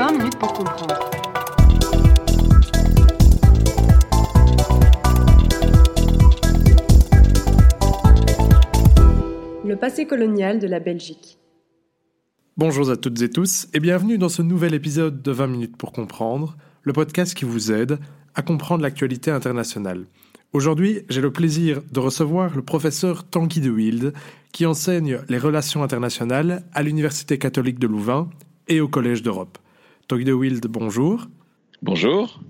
20 minutes pour comprendre. Le passé colonial de la Belgique. Bonjour à toutes et tous et bienvenue dans ce nouvel épisode de 20 minutes pour comprendre, le podcast qui vous aide à comprendre l'actualité internationale. Aujourd'hui, j'ai le plaisir de recevoir le professeur Tanguy de Wild, qui enseigne les relations internationales à l'Université catholique de Louvain et au Collège d'Europe. Wild, bonjour. Bonjour.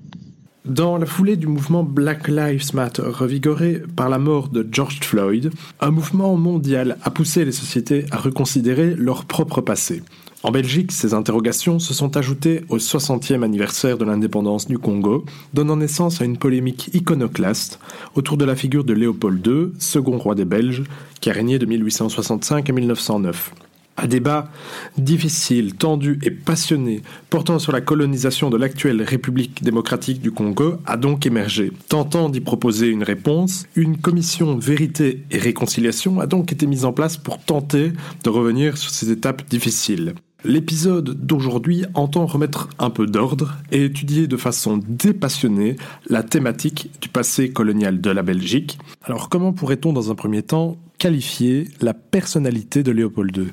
Dans la foulée du mouvement Black Lives Matter, revigoré par la mort de George Floyd, un mouvement mondial a poussé les sociétés à reconsidérer leur propre passé. En Belgique, ces interrogations se sont ajoutées au 60e anniversaire de l'indépendance du Congo, donnant naissance à une polémique iconoclaste autour de la figure de Léopold II, second roi des Belges, qui a régné de 1865 à 1909. Un débat difficile, tendu et passionné portant sur la colonisation de l'actuelle République démocratique du Congo a donc émergé. Tentant d'y proposer une réponse, une commission vérité et réconciliation a donc été mise en place pour tenter de revenir sur ces étapes difficiles. L'épisode d'aujourd'hui entend remettre un peu d'ordre et étudier de façon dépassionnée la thématique du passé colonial de la Belgique. Alors comment pourrait-on dans un premier temps qualifier la personnalité de Léopold II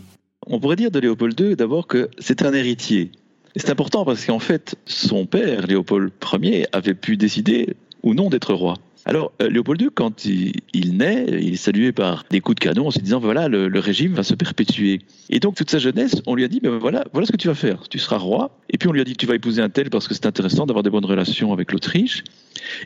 On pourrait dire de Léopold II d'abord que c'est un héritier. C'est important parce qu'en fait, son père, Léopold Ier, avait pu décider ou non d'être roi. Alors, euh, Léopold II, quand il, naît, il est salué par des coups de canon en se disant voilà, le, régime va se perpétuer. Et donc, toute sa jeunesse, on lui a dit voilà, voilà ce que tu vas faire. Tu seras roi. Et puis, on lui a dit tu vas épouser un tel parce que c'est intéressant d'avoir des bonnes relations avec l'Autriche.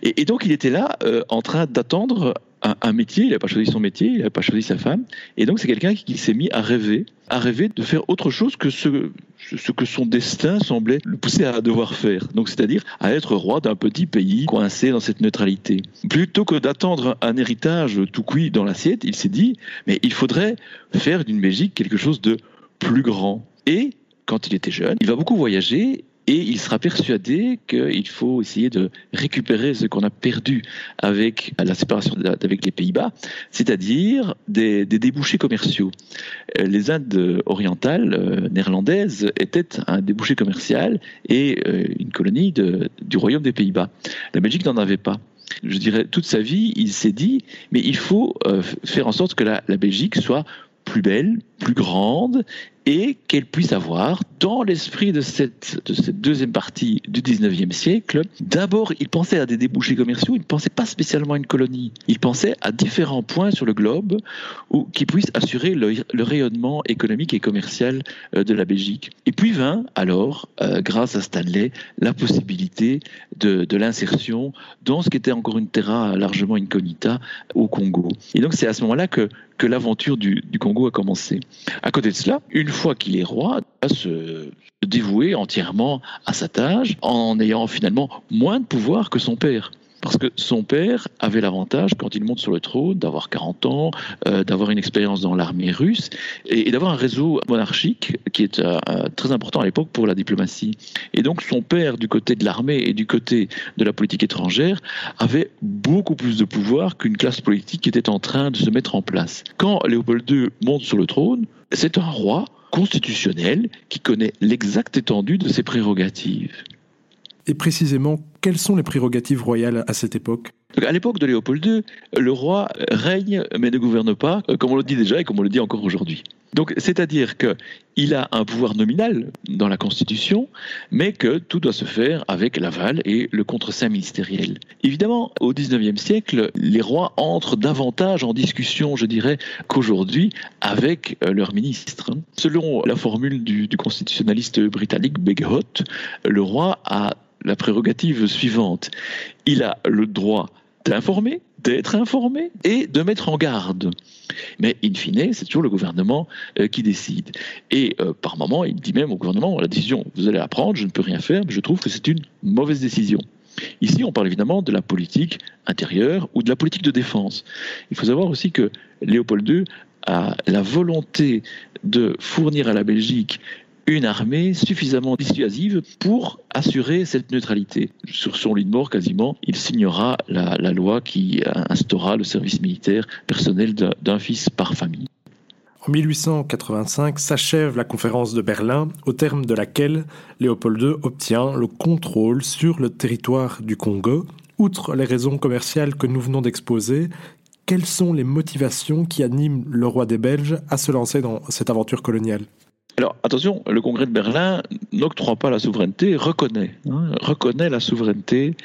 Et, donc, il était là euh, en train d'attendre un, métier, il n'avait pas choisi son métier, il n'avait pas choisi sa femme, et donc c'est quelqu'un qui, s'est mis à rêver, à rêver de faire autre chose que ce, ce que son destin semblait le pousser à devoir faire, donc c'est-à-dire à être roi d'un petit pays coincé dans cette neutralité. Plutôt que d'attendre un héritage tout cuit dans l'assiette, il s'est dit, mais il faudrait faire d'une Belgique quelque chose de plus grand. Et quand il était jeune, il va beaucoup voyager et il sera persuadé qu'il faut essayer de récupérer ce qu'on a perdu avec la séparation avec les Pays-Bas, c'est-à-dire des, débouchés commerciaux. Euh, les Indes orientales euh, néerlandaises étaient un débouché commercial et euh, une colonie du royaume des Pays-Bas. La Belgique n'en avait pas je dirais, toute sa vie, il s'est dit, mais il faut faire en sorte que la Belgique soit plus belle, plus grande, et qu'elle puisse avoir, dans l'esprit de cette, de cette deuxième partie du 19e siècle, d'abord, il pensait à des débouchés commerciaux, il ne pensait pas spécialement à une colonie, il pensait à différents points sur le globe où, qui puissent assurer le, rayonnement économique et commercial euh, de la Belgique. Et puis vint alors, euh, grâce à Stanley, la possibilité de, l'insertion dans ce qui était encore une terra largement incognita au Congo. Et donc c'est à ce moment-là que, l'aventure du, Congo a commencé. À côté de cela, une fois qu'il est roi, va se dévouer entièrement à sa tâche en ayant finalement moins de pouvoir que son père. Parce que son père avait l'avantage, quand il monte sur le trône, d'avoir 40 ans, euh, d'avoir une expérience dans l'armée russe et, d'avoir un réseau monarchique qui est euh, très important à l'époque pour la diplomatie. Et donc son père, du côté de l'armée et du côté de la politique étrangère, avait beaucoup plus de pouvoir qu'une classe politique qui était en train de se mettre en place. Quand Léopold II monte sur le trône, c'est un roi constitutionnel qui connaît l'exacte étendue de ses prérogatives. Et précisément, quelles sont les prérogatives royales à cette époque? À l'époque de Léopold II, le roi règne mais ne gouverne pas, euh, comme on le dit déjà et comme on le dit encore aujourd'hui. Donc, c'est-à-dire qu'il a un pouvoir nominal dans la Constitution, mais que tout doit se faire avec l'aval et le contre-saint ministériel. Évidemment, au XIXe siècle, les rois entrent davantage en discussion, je dirais, qu'aujourd'hui avec euh, leurs ministres. Selon la formule du, constitutionnaliste britannique Begehot, le roi a la prérogative suivante. Il a le droit d'informer, d'être informé et de mettre en garde. Mais in fine, c'est toujours le gouvernement euh, qui décide. Et euh, par moment, il dit même au gouvernement, la décision, vous allez la prendre, je ne peux rien faire, mais je trouve que c'est une mauvaise décision. Ici, on parle évidemment de la politique intérieure ou de la politique de défense. Il faut savoir aussi que Léopold II a la volonté de fournir à la Belgique une armée suffisamment dissuasive pour assurer cette neutralité. Sur son lit de mort, quasiment, il signera la, loi qui instaura le service militaire personnel d'un fils par famille. En 1885 s'achève la conférence de Berlin, au terme de laquelle Léopold II obtient le contrôle sur le territoire du Congo. Outre les raisons commerciales que nous venons d'exposer, quelles sont les motivations qui animent le roi des Belges à se lancer dans cette aventure coloniale? Alors attention, le Congrès de Berlin n'octroie pas la souveraineté, reconnaît, hein, reconnaît la souveraineté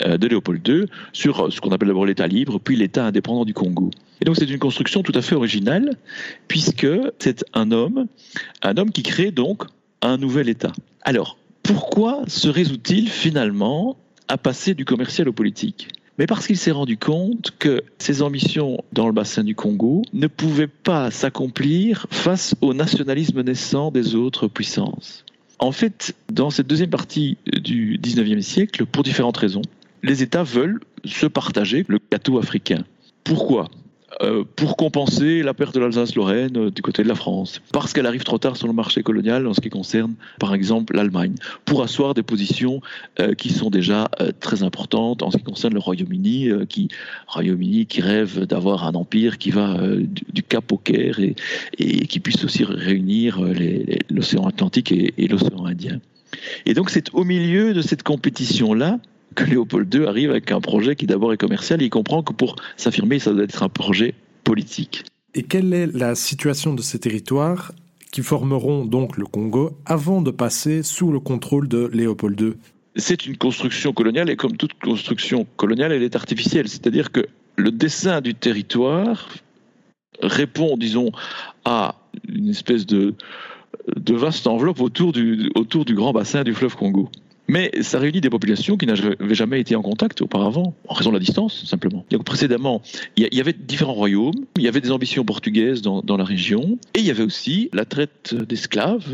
euh, de Léopold II sur ce qu'on appelle d'abord l'État libre, puis l'État indépendant du Congo. Et donc c'est une construction tout à fait originale, puisque c'est un homme, un homme qui crée donc un nouvel État. Alors, pourquoi se résout-il finalement à passer du commercial au politique? Mais parce qu'il s'est rendu compte que ses ambitions dans le bassin du Congo ne pouvaient pas s'accomplir face au nationalisme naissant des autres puissances. En fait, dans cette deuxième partie du 19e siècle, pour différentes raisons, les États veulent se partager le gâteau africain. Pourquoi? Pour compenser la perte de l'Alsace-Lorraine euh, du côté de la France, parce qu'elle arrive trop tard sur le marché colonial en ce qui concerne, par exemple, l'Allemagne, pour asseoir des positions euh, qui sont déjà très importantes en ce qui concerne le Royaume-Uni, qui Royaume-Uni qui rêve d'avoir un empire qui va du, Cap au Caire et, et, qui puisse aussi réunir l'océan Atlantique et, et l'océan Indien. Et donc c'est au milieu de cette compétition-là que Léopold II arrive avec un projet qui d'abord est commercial. il comprend que pour s'affirmer, ça doit être un projet politique. Et quelle est la situation de ces territoires qui formeront donc le Congo avant de passer sous le contrôle de Léopold II C'est une construction coloniale et comme toute construction coloniale, elle est artificielle. C'est-à-dire que le dessin du territoire répond, disons, à une espèce de, de vaste enveloppe autour du, autour du grand bassin du fleuve Congo. Mais ça réunit des populations qui n'avaient jamais été en contact auparavant, en raison de la distance, simplement. Donc précédemment, il y avait différents royaumes, il y avait des ambitions portugaises dans, la région, et il y avait aussi la traite d'esclaves,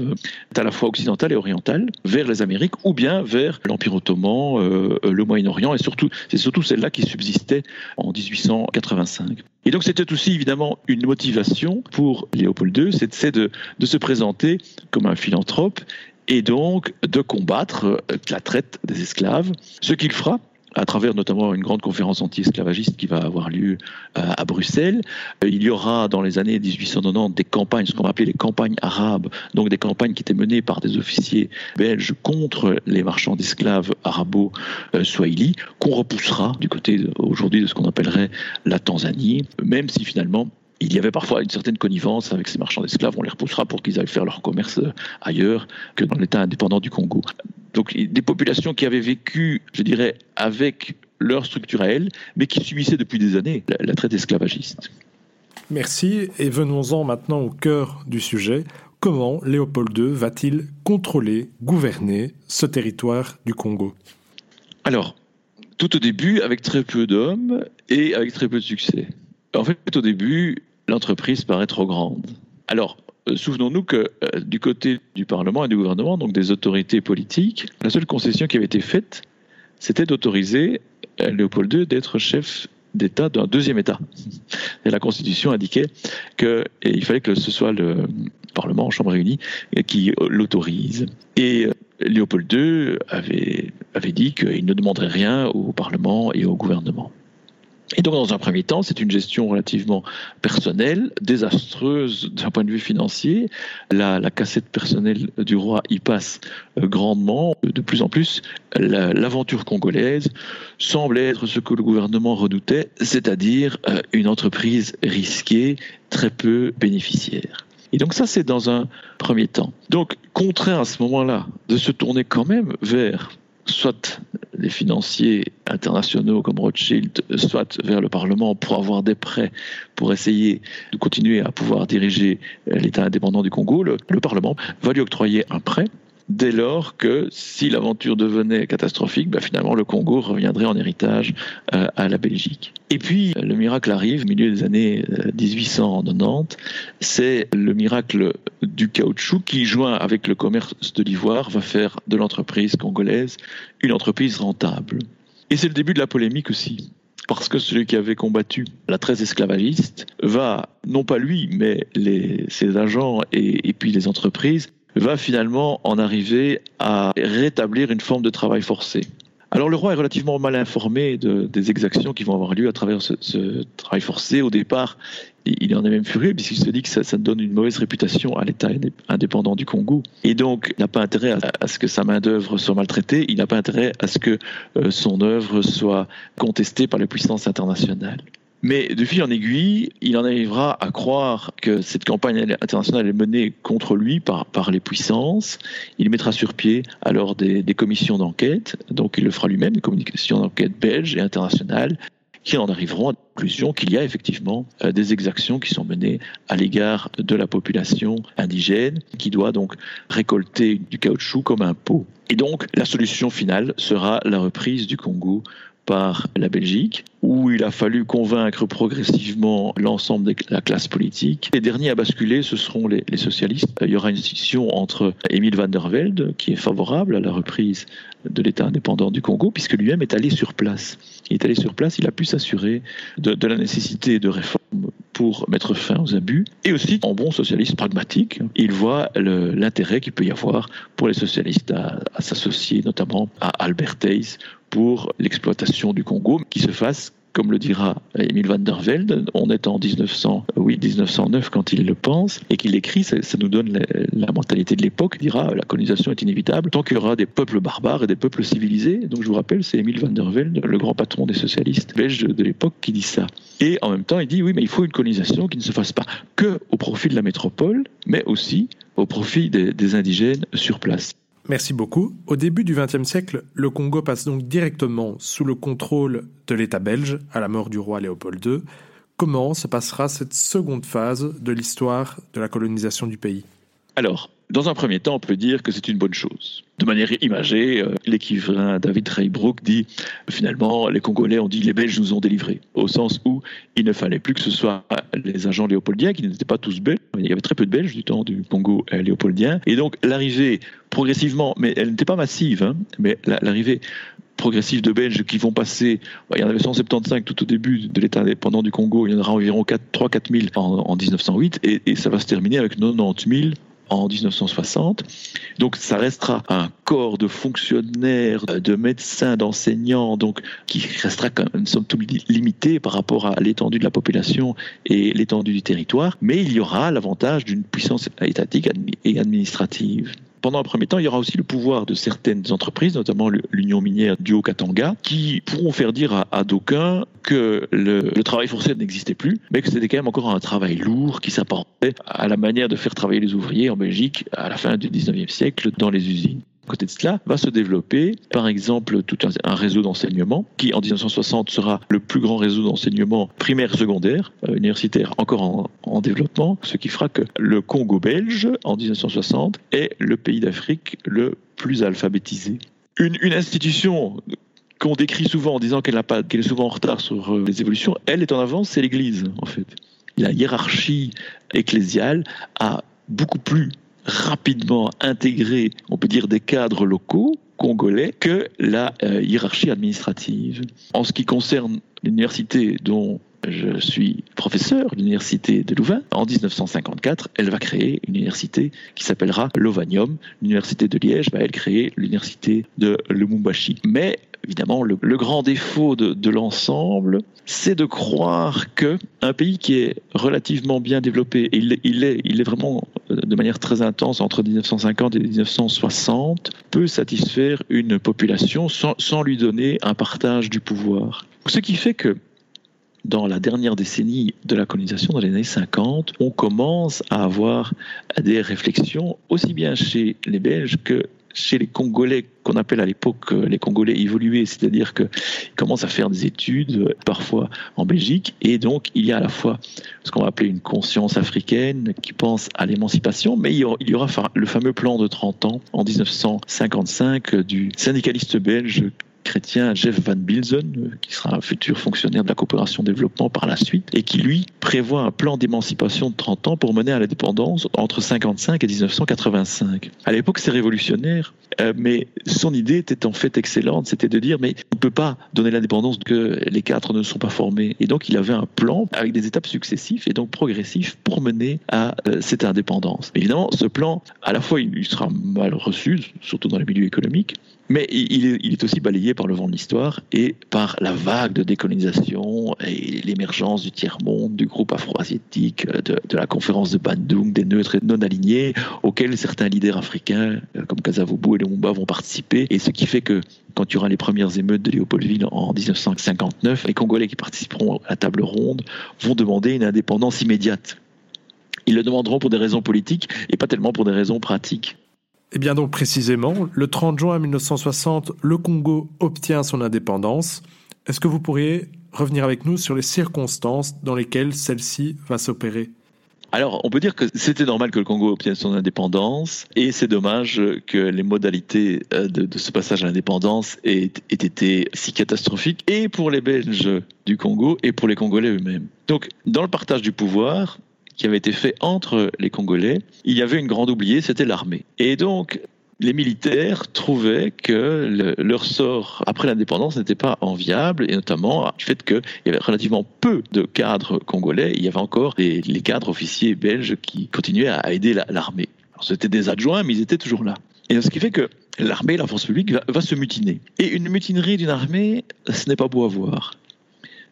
à la fois occidentale et orientale, vers les Amériques ou bien vers l'Empire ottoman, euh, le Moyen-Orient, et surtout, c'est surtout celle-là qui subsistait en 1885. Et donc c'était aussi évidemment une motivation pour Léopold II, c'est de, de se présenter comme un philanthrope et donc de combattre euh, la traite des esclaves, ce qu'il fera à travers notamment une grande conférence anti-esclavagiste qui va avoir lieu euh, à Bruxelles. Euh, il y aura dans les années 1890 des campagnes, ce qu'on va appeler les campagnes arabes, donc des campagnes qui étaient menées par des officiers belges contre les marchands d'esclaves arabo-swahili, qu'on repoussera du côté aujourd'hui de ce qu'on appellerait la Tanzanie, même si finalement il y avait parfois une certaine connivence avec ces marchands d'esclaves. On les repoussera pour qu'ils aillent faire leur commerce ailleurs que dans l'État indépendant du Congo. Donc des populations qui avaient vécu, je dirais, avec leur structure à elles, mais qui subissaient depuis des années la, traite esclavagiste. Merci, et venons-en maintenant au cœur du sujet. Comment Léopold II va-t-il contrôler, gouverner ce territoire du Congo? Alors, tout au début, avec très peu d'hommes et avec très peu de succès. En fait, au début, l'entreprise paraît trop grande. Alors, euh, souvenons-nous que euh, du côté du Parlement et du gouvernement, donc des autorités politiques, la seule concession qui avait été faite, c'était d'autoriser euh, Léopold II d'être chef d'État d'un deuxième État. Et la Constitution indiquait qu'il fallait que ce soit le Parlement en Chambre réunie qui l'autorise. Et Léopold II avait, avait dit qu'il ne demanderait rien au Parlement et au gouvernement. Et donc, dans un premier temps, c'est une gestion relativement personnelle, désastreuse d'un point de vue financier. La, cassette personnelle du roi y passe euh, grandement. De plus en plus, l'aventure congolaise semble être ce que le gouvernement redoutait, c'est-à-dire euh, une entreprise risquée, très peu bénéficiaire. Et donc ça, c'est dans un premier temps. Donc, contraint à ce moment-là de se tourner quand même vers soit les financiers internationaux comme Rothschild, soit vers le Parlement pour avoir des prêts pour essayer de continuer à pouvoir diriger l'État indépendant du Congo, le, Parlement va lui octroyer un prêt dès lors que si l'aventure devenait catastrophique, ben finalement le Congo reviendrait en héritage euh, à la Belgique. Et puis le miracle arrive milieu des années 1890, euh, c'est le miracle du caoutchouc qui, joint avec le commerce de l'ivoire, va faire de l'entreprise congolaise une entreprise rentable. Et c'est le début de la polémique aussi parce que celui qui avait combattu la traite esclavagiste va, non pas lui, mais les, ses agents et, et, puis les entreprises, va finalement en arriver à rétablir une forme de travail forcé. Alors le roi est relativement mal informé de, des exactions qui vont avoir lieu à travers ce, travail forcé. Au départ, il en est même furieux puisqu'il se dit que ça, donne une mauvaise réputation à l'État indépendant du Congo. Et donc, il n'a pas intérêt à, à, ce que sa main-d'œuvre soit maltraitée, il n'a pas intérêt à ce que euh, son œuvre soit contestée par les puissances internationales. Mais de fil en aiguille, il en arrivera à croire que cette campagne internationale est menée contre lui par, les puissances. Il mettra sur pied alors des, commissions d'enquête, donc il le fera lui-même, des commissions d'enquête belges et internationales, qui en arriveront à la conclusion qu'il y a effectivement euh, des exactions qui sont menées à l'égard de la population indigène, qui doit donc récolter du caoutchouc comme un pot. Et donc, la solution finale sera la reprise du Congo par la Belgique, où il a fallu convaincre progressivement l'ensemble de la classe politique. Les derniers à basculer, ce seront les, socialistes. Il y aura une scission entre Émile van der Velde, qui est favorable à la reprise de l'État indépendant du Congo, puisque lui-même est allé sur place. Il est allé sur place, il a pu s'assurer de, la nécessité de réformes pour mettre fin aux abus, et aussi, en bon socialiste pragmatique, il voit l'intérêt qu'il peut y avoir pour les socialistes à, à s'associer notamment à Albert Hayes pour l'exploitation du Congo, qui se fasse comme le dira Emile van der Velde, on est en 1900, oui, 1909 quand il le pense, et qu'il écrit, ça, nous donne la, mentalité de l'époque, il dira la colonisation est inévitable tant qu'il y aura des peuples barbares et des peuples civilisés. Donc je vous rappelle, c'est Emile van der Velde, le grand patron des socialistes belges de l'époque, qui dit ça. Et en même temps, il dit oui, mais il faut une colonisation qui ne se fasse pas que au profit de la métropole, mais aussi au profit des indigènes sur place. Merci beaucoup. Au début du XXe siècle, le Congo passe donc directement sous le contrôle de l'État belge à la mort du roi Léopold II. Comment se passera cette seconde phase de l'histoire de la colonisation du pays? Alors, dans un premier temps, on peut dire que c'est une bonne chose. De manière imagée, euh, l'écrivain David Reybrook dit finalement, les Congolais ont dit les Belges nous ont délivrés, au sens où il ne fallait plus que ce soit les agents léopoldiens, qui n'étaient pas tous belges, il y avait très peu de Belges du temps du Congo léopoldien, et donc l'arrivée progressivement, mais elle n'était pas massive, hein, mais l'arrivée progressive de Belges qui vont passer, il y en avait 175 tout au début de l'État indépendant du Congo, il y en aura environ 3-4 000 en, en 1908, et, et ça va se terminer avec 90 000 en 1960. Donc ça restera un corps de fonctionnaires, de médecins, d'enseignants, donc qui restera quand même somme toute limité par rapport à l'étendue de la population et l'étendue du territoire, mais il y aura l'avantage d'une puissance étatique et administrative. Pendant un premier temps, il y aura aussi le pouvoir de certaines entreprises, notamment l'Union minière du Haut-Katanga, qui pourront faire dire à, à d'aucuns que le, travail forcé n'existait plus, mais que c'était quand même encore un travail lourd qui s'apparentait à la manière de faire travailler les ouvriers en Belgique à la fin du 19e siècle dans les usines côté de cela, va se développer, par exemple, tout un, réseau d'enseignement qui, en 1960, sera le plus grand réseau d'enseignement primaire secondaire, euh, universitaire encore en, en, développement, ce qui fera que le Congo belge, en 1960, est le pays d'Afrique le plus alphabétisé. Une, institution qu'on décrit souvent en disant qu'elle qu est souvent en retard sur euh, les évolutions, elle est en avance, c'est l'Église, en fait. La hiérarchie ecclésiale a beaucoup plus rapidement intégré, on peut dire, des cadres locaux congolais que la euh, hiérarchie administrative. En ce qui concerne l'université dont je suis professeur, l'université de Louvain, en 1954, elle va créer une université qui s'appellera Lovanium. L'université de Liège va elle créer l'université de Lumumbashi. Mais évidemment, le, grand défaut de, l'ensemble, c'est de croire que un pays qui est relativement bien développé, et il, est, il est vraiment de manière très intense entre 1950 et 1960, peut satisfaire une population sans, sans lui donner un partage du pouvoir. Ce qui fait que dans la dernière décennie de la colonisation, dans les années 50, on commence à avoir des réflexions aussi bien chez les Belges que chez les Congolais qu'on appelle à l'époque les Congolais évolués, c'est-à-dire qu'ils commencent à faire des études parfois en Belgique et donc il y a à la fois ce qu'on va appeler une conscience africaine qui pense à l'émancipation, mais il y aura le fameux plan de 30 ans en 1955 du syndicaliste belge chrétien Jeff Van Bilzen, qui sera un futur fonctionnaire de la coopération développement par la suite, et qui lui prévoit un plan d'émancipation de 30 ans pour mener à l'indépendance entre 55 et 1985. À l'époque, ces révolutionnaires Euh, mais son idée était en fait excellente, c'était de dire mais on ne peut pas donner l'indépendance que les cadres ne sont pas formés. Et donc il avait un plan avec des étapes successives et donc progressives pour mener à euh, cette indépendance. Évidemment, ce plan, à la fois il sera mal reçu, surtout dans les milieux économiques, mais il est, aussi balayé par le vent de l'histoire et par la vague de décolonisation et l'émergence du tiers-monde, du groupe afro-asiatique, de, la conférence de Bandung, des neutres et non alignés, auxquels certains leaders africains euh, comme Kasavubu et Lumumba vont participer. Et ce qui fait que quand il y aura les premières émeutes de Léopoldville en 1959, les Congolais qui participeront à la table ronde vont demander une indépendance immédiate. Ils le demanderont pour des raisons politiques et pas tellement pour des raisons pratiques. Eh bien donc précisément, le 30 juin 1960, le Congo obtient son indépendance. Est-ce que vous pourriez revenir avec nous sur les circonstances dans lesquelles celle-ci va s'opérer? Alors, on peut dire que c'était normal que le Congo obtienne son indépendance, et c'est dommage que les modalités euh, de, ce passage à l'indépendance aient, aient, été si catastrophiques, et pour les Belges du Congo, et pour les Congolais eux-mêmes. Donc, dans le partage du pouvoir, qui avait été fait entre les Congolais, il y avait une grande oubliée, c'était l'armée. Et donc, les militaires trouvaient que leur sort après l'indépendance n'était pas enviable, et notamment du fait qu'il y avait relativement peu de cadres congolais, il y avait encore les cadres officiers belges qui continuaient à aider l'armée. C'était des adjoints, mais ils étaient toujours là. Et ce qui fait que l'armée, la force publique, va se mutiner. Et une mutinerie d'une armée, ce n'est pas beau à voir.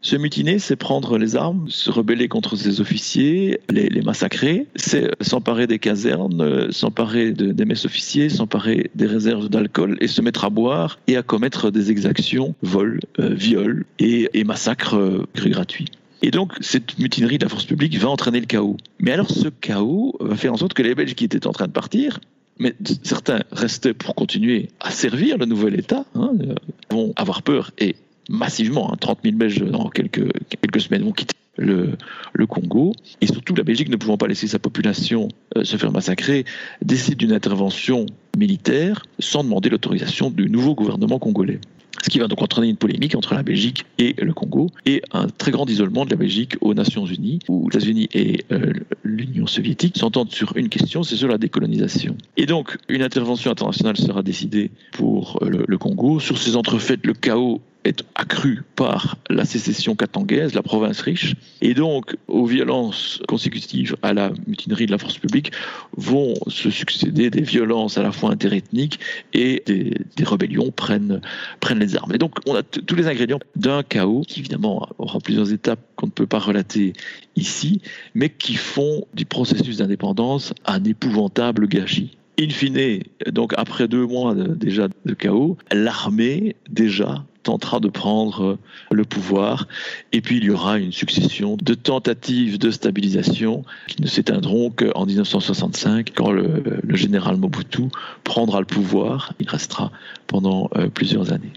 Se mutiner, c'est prendre les armes, se rebeller contre ses officiers, les, massacrer, c'est s'emparer des casernes, s'emparer des messes officiers, s'emparer des réserves d'alcool et se mettre à boire et à commettre des exactions, vols, euh, viols et, massacres euh, gratuits. Et donc, cette mutinerie de la force publique va entraîner le chaos. Mais alors, ce chaos va faire en sorte que les Belges qui étaient en train de partir, mais certains restaient pour continuer à servir le nouvel État, hein, euh, vont avoir peur et massivement. 30 hein, 000 Belges dans quelques, quelques semaines vont quitter le, le, Congo. Et surtout, la Belgique, ne pouvant pas laisser sa population euh, se faire massacrer, décide d'une intervention militaire sans demander l'autorisation du nouveau gouvernement congolais. Ce qui va donc entraîner une polémique entre la Belgique et le Congo et un très grand isolement de la Belgique aux Nations Unies, où les États-Unis et euh, l'Union soviétique s'entendent sur une question, c'est sur la décolonisation. Et donc, une intervention internationale sera décidée pour euh, le, le Congo. Sur ces entrefaites, le chaos est accrue par la sécession katangaise, la province riche, et donc aux violences consécutives à la mutinerie de la force publique vont se succéder des violences à la fois interethniques et des, rébellions prennent, prennent les armes. Et donc on a tous les ingrédients d'un chaos qui évidemment aura plusieurs étapes qu'on ne peut pas relater ici, mais qui font du processus d'indépendance un épouvantable gâchis. In fine, donc après deux mois déjà de chaos, l'armée déjà tentera de prendre le pouvoir. Et puis il y aura une succession de tentatives de stabilisation qui ne s'éteindront qu'en 1965, quand le, général Mobutu prendra le pouvoir. Il restera pendant euh, plusieurs années.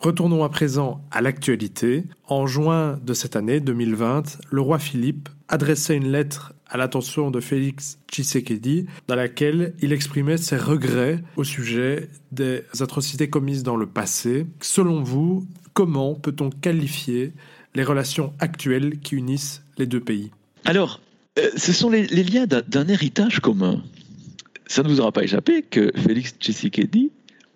Retournons à présent à l'actualité. En juin de cette année 2020, le roi Philippe adressait une lettre à l'attention de Félix Tshisekedi dans laquelle il exprimait ses regrets au sujet des atrocités commises dans le passé. Selon vous, comment peut-on qualifier les relations actuelles qui unissent les deux pays? Alors, euh, ce sont les, les liens d'un héritage commun. Ça ne vous aura pas échappé que Félix Tshisekedi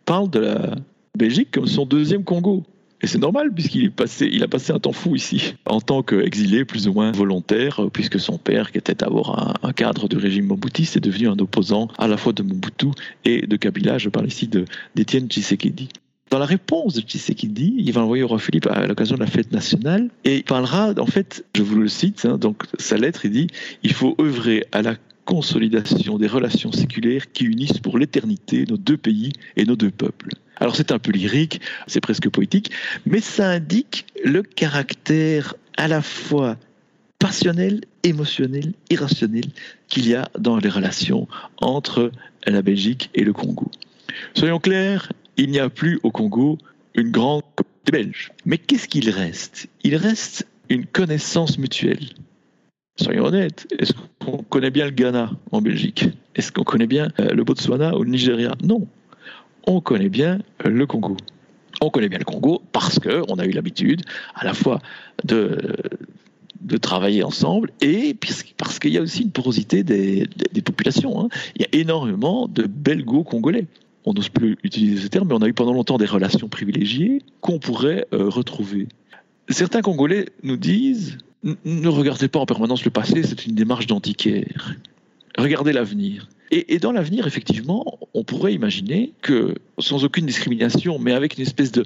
parle de la Belgique comme son deuxième Congo. Et c'est normal puisqu'il a passé un temps fou ici, en tant qu'exilé plus ou moins volontaire, puisque son père, qui était d'abord un, cadre du régime Mobutu, est devenu un opposant à la fois de Mobutu et de Kabila. Je parle ici d'Étienne Tshisekedi. Dans la réponse de Tshisekedi, il va envoyer au roi Philippe à l'occasion de la fête nationale et il parlera, en fait, je vous le cite, hein, donc sa lettre, il dit il faut œuvrer à la consolidation des relations séculaires qui unissent pour l'éternité nos deux pays et nos deux peuples. Alors c'est un peu lyrique, c'est presque poétique, mais ça indique le caractère à la fois passionnel, émotionnel, irrationnel qu'il y a dans les relations entre la Belgique et le Congo. Soyons clairs, il n'y a plus au Congo une grande communauté belge. Mais qu'est-ce qu'il reste? Il reste une connaissance mutuelle. Soyons honnêtes, est-ce qu'on connaît bien le Ghana en Belgique? Est-ce qu'on connaît bien euh, le Botswana ou le Nigeria? Non on connaît bien le Congo. On connaît bien le Congo parce qu'on a eu l'habitude à la fois de, de travailler ensemble et parce qu'il y a aussi une porosité des, populations. Hein. Il y a énormément de belgo-congolais. on n'ose plus utiliser ce terme, mais on a eu pendant longtemps des relations privilégiées qu'on pourrait euh, retrouver. Certains Congolais nous disent ne regardez pas en permanence le passé, c'est une démarche d'antiquaire. Regardez l'avenir. Et, dans l'avenir, effectivement, on pourrait imaginer que, sans aucune discrimination, mais avec une espèce de,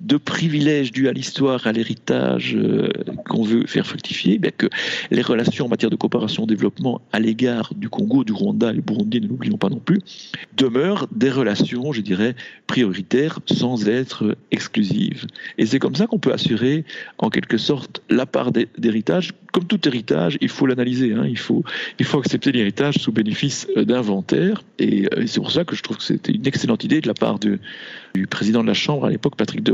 de privilège dû à l'histoire, à l'héritage euh, qu'on veut faire fructifier, eh que les relations en matière de coopération-développement à l'égard du Congo, du Rwanda et du Burundi, ne l'oublions pas non plus, demeurent des relations, je dirais, prioritaires sans être exclusives. Et c'est comme ça qu'on peut assurer, en quelque sorte, la part d'héritage. Comme tout héritage, il faut l'analyser. Hein. il, faut, il faut accepter l'héritage sous bénéfice euh, d'un inventaire. Et euh, c'est pour ça que je trouve que c'était une excellente idée de la part du président de la Chambre à l'époque, Patrick De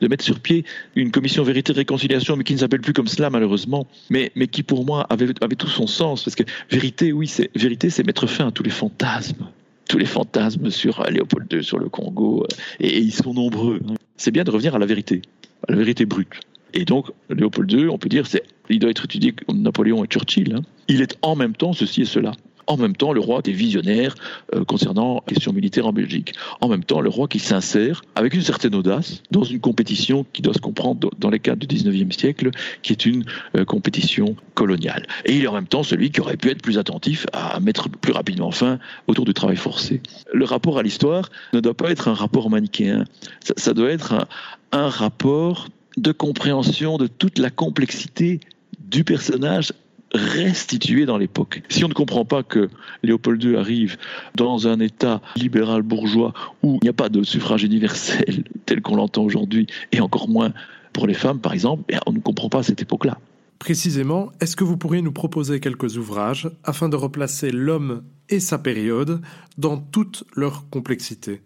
De mettre sur pied une commission vérité réconciliation, mais qui ne s'appelle plus comme cela malheureusement, mais, mais qui pour moi avait, avait tout son sens. Parce que vérité, oui, c'est vérité, c'est mettre fin à tous les fantasmes tous les fantasmes sur Léopold II, sur le Congo, euh, et, ils sont nombreux. C'est bien de revenir à la vérité, à la vérité brute. Et donc, Léopold II, on peut dire, c'est, il doit être étudié comme Napoléon et Churchill. Hein. Il est en même temps ceci et cela. En même temps, le roi était visionnaire euh, concernant la question militaire en Belgique. En même temps, le roi qui s'insère avec une certaine audace dans une compétition qui doit se comprendre dans les cadres du 19e siècle, qui est une euh, compétition coloniale. Et il est en même temps celui qui aurait pu être plus attentif à mettre plus rapidement fin autour du travail forcé. Le rapport à l'histoire ne doit pas être un rapport manichéen. Ça, doit être un rapport de compréhension de toute la complexité du personnage restitué dans l'époque. Si on ne comprend pas que Léopold II arrive dans un État libéral bourgeois où il n'y a pas de suffrage universel tel qu'on l'entend aujourd'hui, et encore moins pour les femmes par exemple, eh, on ne comprend pas cette époque-là. Précisément, est-ce que vous pourriez nous proposer quelques ouvrages afin de replacer l'homme et sa période dans toute leur complexité?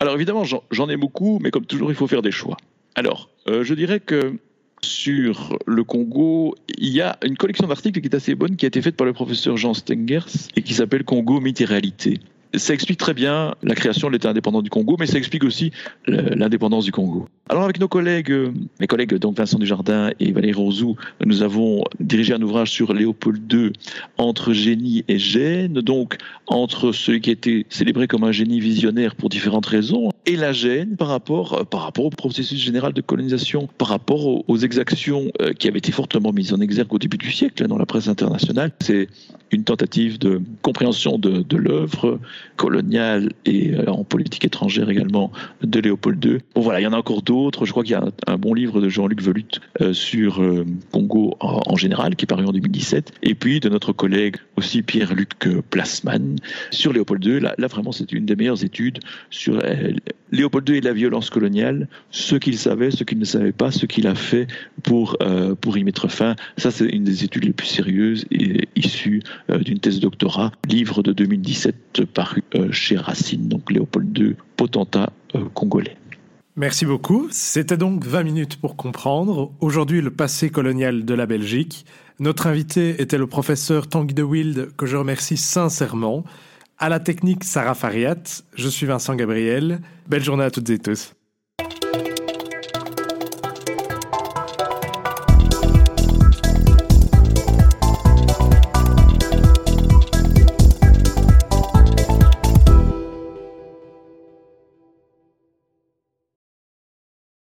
Alors évidemment, j'en ai beaucoup, mais comme toujours, il faut faire des choix. Alors, euh, je dirais que sur le Congo, il y a une collection d'articles qui est assez bonne, qui a été faite par le professeur Jean Stengers et qui s'appelle Congo, mythe et réalité ça explique très bien la création de l'État indépendant du Congo, mais ça explique aussi l'indépendance du Congo. Alors avec nos collègues, mes collègues donc Vincent Dujardin et Valérie Rosou, nous avons dirigé un ouvrage sur Léopold II entre génie et gêne, donc entre celui qui était célébré comme un génie visionnaire pour différentes raisons et la gêne par rapport, par rapport au processus général de colonisation, par rapport aux, exactions euh, qui avaient été fortement mises en exergue au début du siècle dans la presse internationale. C'est une tentative de compréhension de, l'œuvre coloniale et euh, en politique étrangère également de Léopold II. Bon voilà, il y en a encore d'autres. Je crois qu'il y a un, bon livre de Jean-Luc Velut euh, sur euh, Congo en, général qui est paru en 2017. Et puis de notre collègue aussi Pierre-Luc Plasman sur Léopold II. Là vraiment, c'est une des meilleures études sur Léopold II et la violence coloniale, ce qu'il savait, ce qu'il ne savait pas, ce qu'il a fait pour, pour y mettre fin. Ça, c'est une des études les plus sérieuses et issues d'une thèse doctorat, livre de 2017 par euh, chez Racine, donc Léopold II, potentat euh, congolais. Merci beaucoup. C'était donc 20 minutes pour comprendre. Aujourd'hui, le passé colonial de la Belgique. Notre invité était le professeur Tanguy de Wild, que je remercie sincèrement. À la technique, Sarah Fariat. Je suis Vincent Gabriel. Belle journée à toutes et tous.